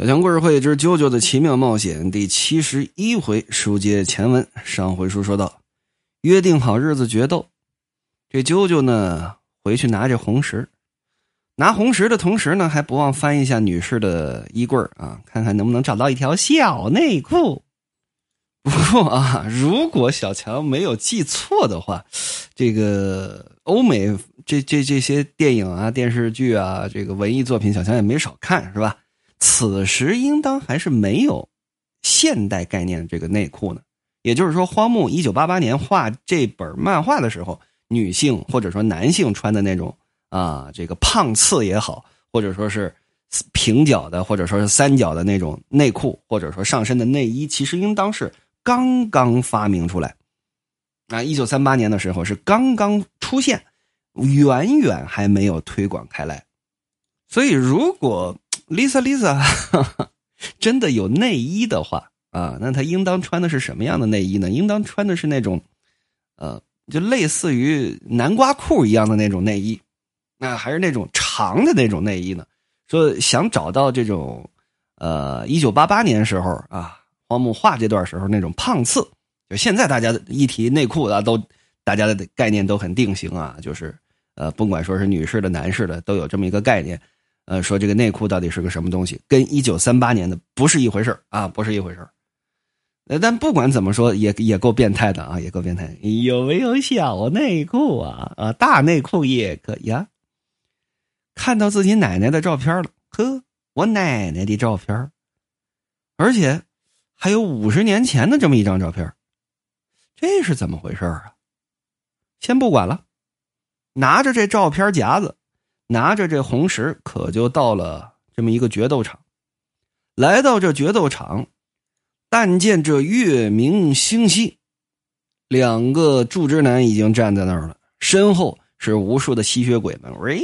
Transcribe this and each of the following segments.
小强故事会之《啾啾的奇妙冒险》第七十一回书接前文。上回书说到，约定好日子决斗，这啾啾呢回去拿这红石，拿红石的同时呢，还不忘翻一下女士的衣柜啊，看看能不能找到一条小内裤。不过啊，如果小强没有记错的话，这个欧美这这这些电影啊、电视剧啊，这个文艺作品，小强也没少看，是吧？此时应当还是没有现代概念这个内裤呢，也就是说，荒木一九八八年画这本漫画的时候，女性或者说男性穿的那种啊，这个胖次也好，或者说是平角的，或者说是三角的那种内裤，或者说上身的内衣，其实应当是刚刚发明出来啊，一九三八年的时候是刚刚出现，远远还没有推广开来，所以如果。Lisa Lisa，真的有内衣的话啊，那她应当穿的是什么样的内衣呢？应当穿的是那种，呃，就类似于南瓜裤一样的那种内衣，那还是那种长的那种内衣呢？说想找到这种，呃，一九八八年时候啊，荒木画这段时候那种胖次，就现在大家一提内裤啊，都大家的概念都很定型啊，就是呃，甭管说是女士的、男士的，都有这么一个概念。呃，说这个内裤到底是个什么东西，跟一九三八年的不是一回事啊，不是一回事呃，但不管怎么说，也也够变态的啊，也够变态。有没有小内裤啊？啊，大内裤也可以啊。看到自己奶奶的照片了，呵，我奶奶的照片，而且还有五十年前的这么一张照片，这是怎么回事啊？先不管了，拿着这照片夹子。拿着这红石，可就到了这么一个决斗场。来到这决斗场，但见这月明星稀，两个柱之男已经站在那儿了，身后是无数的吸血鬼们。喂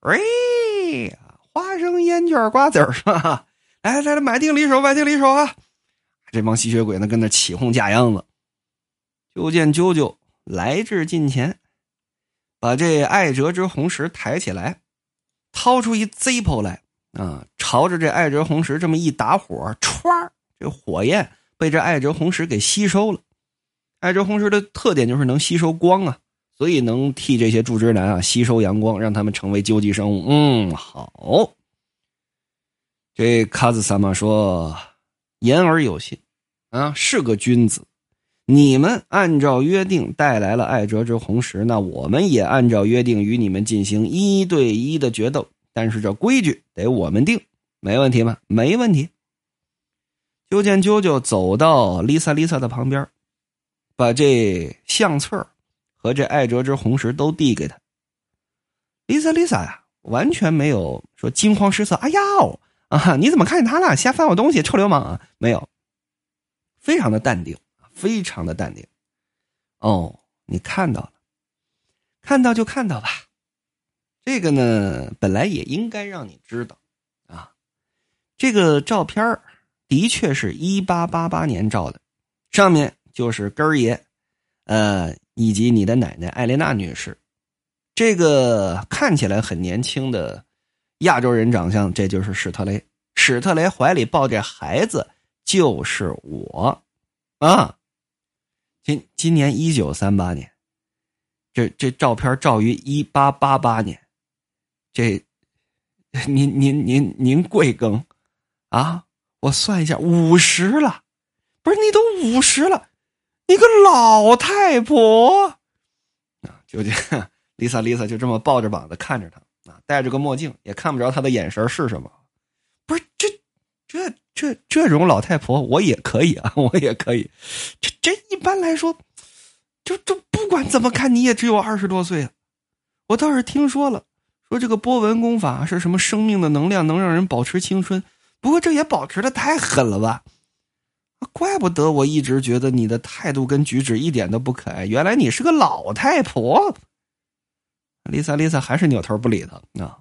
喂，花生烟卷瓜子儿是吧？来来来，买定离手，买定离手啊！这帮吸血鬼呢，跟那起哄架秧子。就见啾啾来至近前。把这艾哲之红石抬起来，掏出一 Zippo 来啊，朝着这艾哲红石这么一打火，歘，这火焰被这艾哲红石给吸收了。艾哲红石的特点就是能吸收光啊，所以能替这些柱之男啊吸收阳光，让他们成为究极生物。嗯，好。这卡子萨玛说：“言而有信，啊，是个君子。”你们按照约定带来了艾哲之红石，那我们也按照约定与你们进行一对一的决斗。但是这规矩得我们定，没问题吗？没问题。就见啾啾走到丽萨丽萨的旁边，把这相册和这艾哲之红石都递给他。丽萨丽萨呀，完全没有说惊慌失色。哎呀，啊，你怎么看见他了？瞎翻我东西，臭流氓啊！没有，非常的淡定。非常的淡定，哦，你看到了，看到就看到吧。这个呢，本来也应该让你知道啊。这个照片的确是一八八八年照的，上面就是根儿爷，呃，以及你的奶奶艾莲娜女士。这个看起来很年轻的亚洲人长相，这就是史特雷。史特雷怀里抱着孩子，就是我啊。今年一九三八年，这这照片照于一八八八年，这您您您您贵庚啊？我算一下，五十了，不是你都五十了，你个老太婆啊！就这，Lisa Lisa 就这么抱着膀子看着他啊，戴着个墨镜，也看不着他的眼神是什么。不是这这。这这种老太婆我也可以啊，我也可以。这这一般来说，就就不管怎么看，你也只有二十多岁啊。我倒是听说了，说这个波纹功法是什么生命的能量能让人保持青春，不过这也保持的太狠了吧？怪不得我一直觉得你的态度跟举止一点都不可爱，原来你是个老太婆。丽萨丽萨还是扭头不理他啊？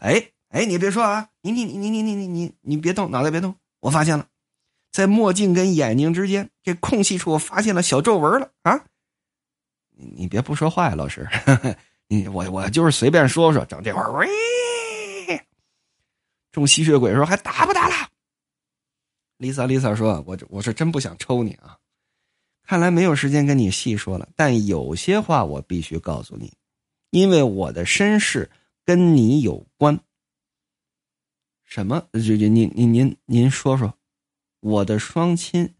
哎。哎，你别说啊！你你你你你你你你你别动，脑袋别动！我发现了，在墨镜跟眼睛之间这空隙处，我发现了小皱纹了啊！你你别不说话呀，老师，你我我就是随便说说，整这会儿喂，中吸血鬼说：“还打不打了？” Lisa Lisa 说：“我我是真不想抽你啊，看来没有时间跟你细说了。但有些话我必须告诉你，因为我的身世跟你有关。什么？就就您您您您说说，我的双亲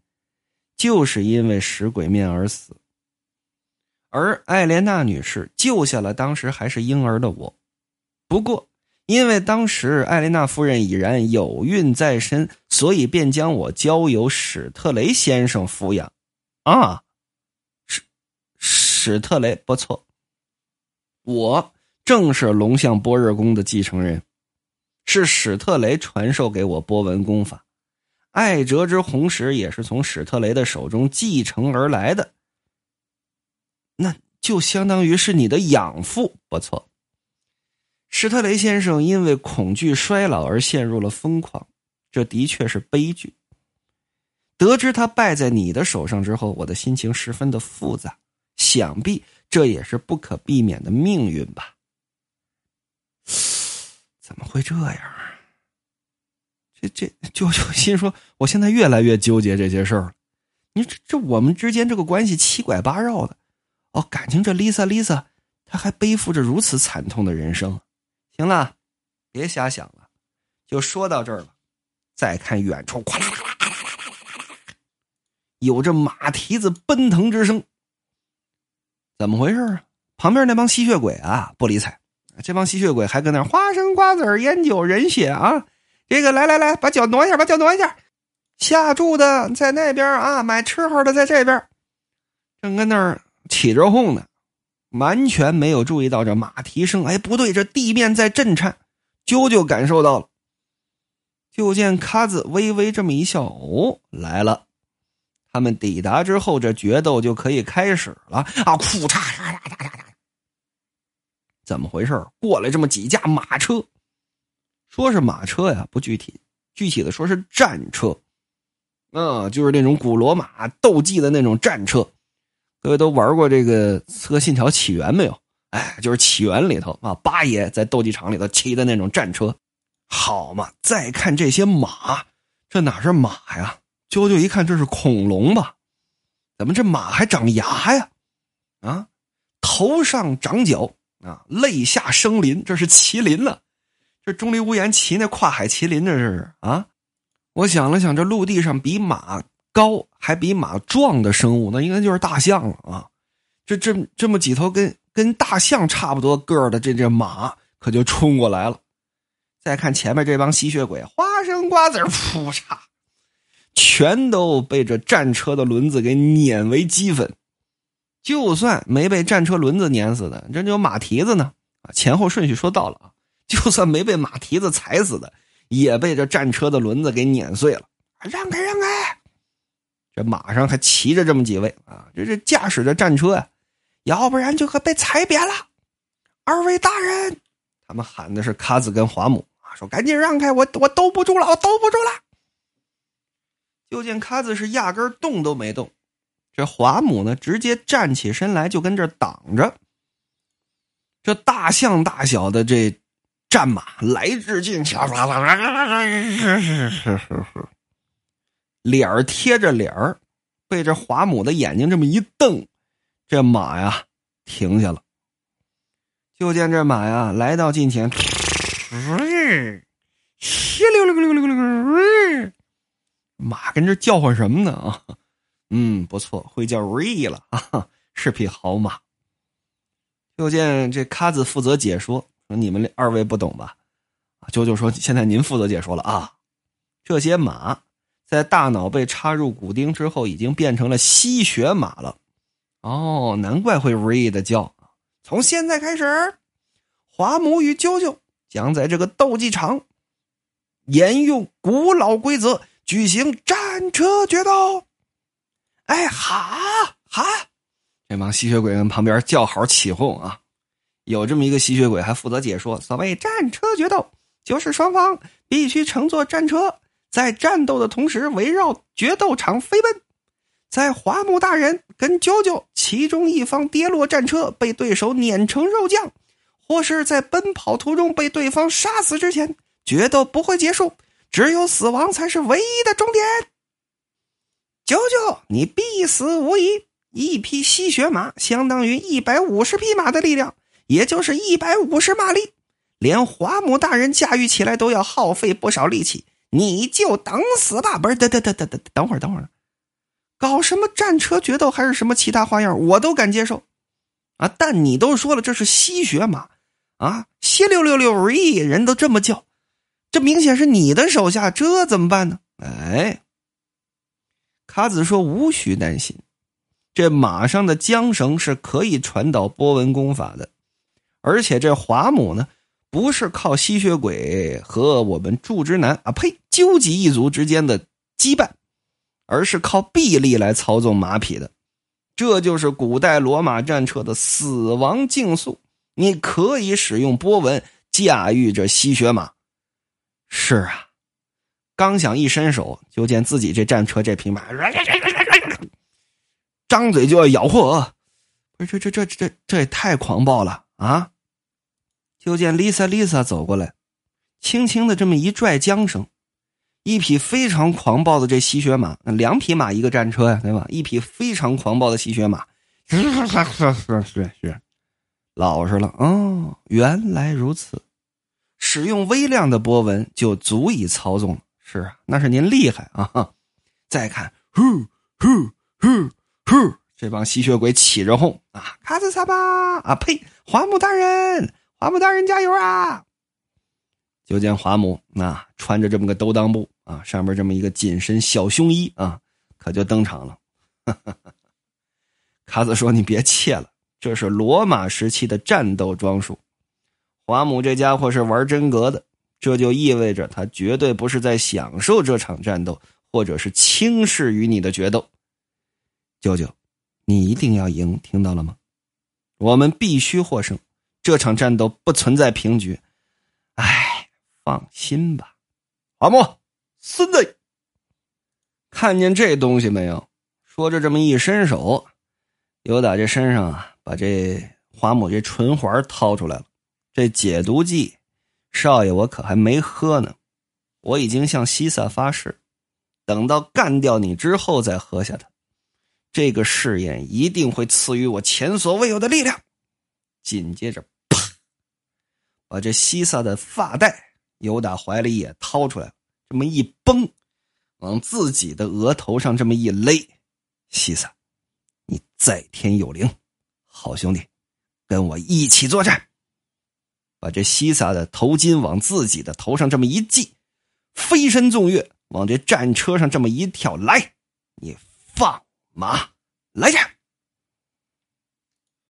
就是因为食鬼面而死，而艾莲娜女士救下了当时还是婴儿的我。不过。”因为当时艾莲娜夫人已然有孕在身，所以便将我交由史特雷先生抚养。啊，史史特雷不错，我正是龙象波日宫的继承人，是史特雷传授给我波纹功法，艾哲之红石也是从史特雷的手中继承而来的。那就相当于是你的养父，不错。史特雷先生因为恐惧衰老而陷入了疯狂，这的确是悲剧。得知他败在你的手上之后，我的心情十分的复杂，想必这也是不可避免的命运吧？怎么会这样啊？这这舅舅心说，我现在越来越纠结这些事儿了。你这这我们之间这个关系七拐八绕的，哦，感情这 Lisa Lisa 她还背负着如此惨痛的人生。行了，别瞎想了，就说到这儿了。再看远处，有着马蹄子奔腾之声。怎么回事啊？旁边那帮吸血鬼啊，不理睬。这帮吸血鬼还搁那花生瓜子，烟酒人血啊。这个来来来，把脚挪一下把脚挪一下。下注的在那边啊，买吃好的在这边，正跟那。起着哄呢。完全没有注意到这马蹄声，哎，不对，这地面在震颤。啾啾感受到了，就见卡子微微这么一笑，哦，来了。他们抵达之后，这决斗就可以开始了啊！库嚓嚓嚓嚓嚓嚓，怎么回事？过来这么几架马车，说是马车呀，不具体，具体的说是战车，嗯，就是那种古罗马斗技的那种战车。各位都玩过这个《刺客信条：起源》没有？哎，就是《起源》里头啊，八爷在斗技场里头骑的那种战车，好嘛！再看这些马，这哪是马呀？啾啾一看，这是恐龙吧？怎么这马还长牙呀？啊，头上长角啊，肋下生鳞，这是麒麟呢？这钟离无言骑那跨海麒麟，这是啊？我想了想，这陆地上比马。高还比马壮的生物，那应该就是大象了啊！这这这么几头跟跟大象差不多个儿的这这马，可就冲过来了。再看前面这帮吸血鬼，花生瓜子扑嚓，全都被这战车的轮子给碾为齑粉。就算没被战车轮子碾死的，这就马蹄子呢啊！前后顺序说到了啊，就算没被马蹄子踩死的，也被这战车的轮子给碾碎了。让开，让开！这马上还骑着这么几位啊！这这驾驶着战车啊，要不然就可被踩扁了。二位大人，他们喊的是卡子跟华母啊，说赶紧让开，我我兜不住了，我兜不住了。就见卡子是压根动都没动，这华母呢，直接站起身来就跟这挡着。这大象大小的这战马来至近前，脸儿贴着脸儿，被这华母的眼睛这么一瞪，这马呀停下了。就见这马呀来到近前，稀溜溜溜溜溜溜，马跟这叫唤什么呢啊？嗯，不错，会叫瑞了啊，是匹好马。就见这卡子负责解说，说你们二位不懂吧？啊，舅舅说现在您负责解说了啊，这些马。在大脑被插入骨钉之后，已经变成了吸血马了。哦，难怪会 “re” 的叫。从现在开始，华母与啾啾将在这个斗技场沿用古老规则举行战车决斗。哎，哈哈！这帮吸血鬼跟旁边叫好起哄啊。有这么一个吸血鬼还负责解说：所谓战车决斗，就是双方必须乘坐战车。在战斗的同时，围绕决斗场飞奔。在华木大人跟啾啾其中一方跌落战车，被对手碾成肉酱，或是在奔跑途中被对方杀死之前，决斗不会结束，只有死亡才是唯一的终点。九九，你必死无疑。一匹吸血马相当于一百五十匹马的力量，也就是一百五十马力，连华母大人驾驭起来都要耗费不少力气。你就等死吧！不是，等等等等等等会儿，等会儿，搞什么战车决斗还是什么其他花样，我都敢接受啊！但你都说了这是吸血马啊，吸溜溜溜咦，人都这么叫，这明显是你的手下，这怎么办呢？哎，卡子说无需担心。这马上的缰绳是可以传导波纹功法的，而且这华母呢，不是靠吸血鬼和我们祝之男啊呸，究极一族之间的羁绊，而是靠臂力来操纵马匹的。这就是古代罗马战车的死亡竞速。你可以使用波纹驾驭着吸血马。是啊，刚想一伸手，就见自己这战车这匹马。张嘴就要咬货，不是这这这这这也太狂暴了啊！就见 Lisa Lisa 走过来，轻轻的这么一拽缰绳，一匹非常狂暴的这吸血马，两匹马一个战车呀，对吧？一匹非常狂暴的吸血马，是是是是，老实了哦，原来如此，使用微量的波纹就足以操纵，是啊，那是您厉害啊！再看，呼呼呼。呼！这帮吸血鬼起着哄啊！卡兹萨巴啊！呸！华木大人，华木大人加油啊！就见华母啊，穿着这么个兜裆布啊，上面这么一个紧身小胸衣啊，可就登场了。卡子说：“你别怯了，这是罗马时期的战斗装束。华母这家伙是玩真格的，这就意味着他绝对不是在享受这场战斗，或者是轻视于你的决斗。”舅舅，你一定要赢，听到了吗？我们必须获胜，这场战斗不存在平局。哎，放心吧，阿木，孙子，看见这东西没有？说着这么一伸手，尤达这身上啊，把这花母这唇环掏出来了。这解毒剂，少爷我可还没喝呢，我已经向西萨发誓，等到干掉你之后再喝下它。这个试验一定会赐予我前所未有的力量。紧接着，啪，把这西萨的发带由打怀里也掏出来，这么一绷，往自己的额头上这么一勒。西萨，你在天有灵，好兄弟，跟我一起作战。把这西萨的头巾往自己的头上这么一系，飞身纵跃，往这战车上这么一跳，来，你放。马来着。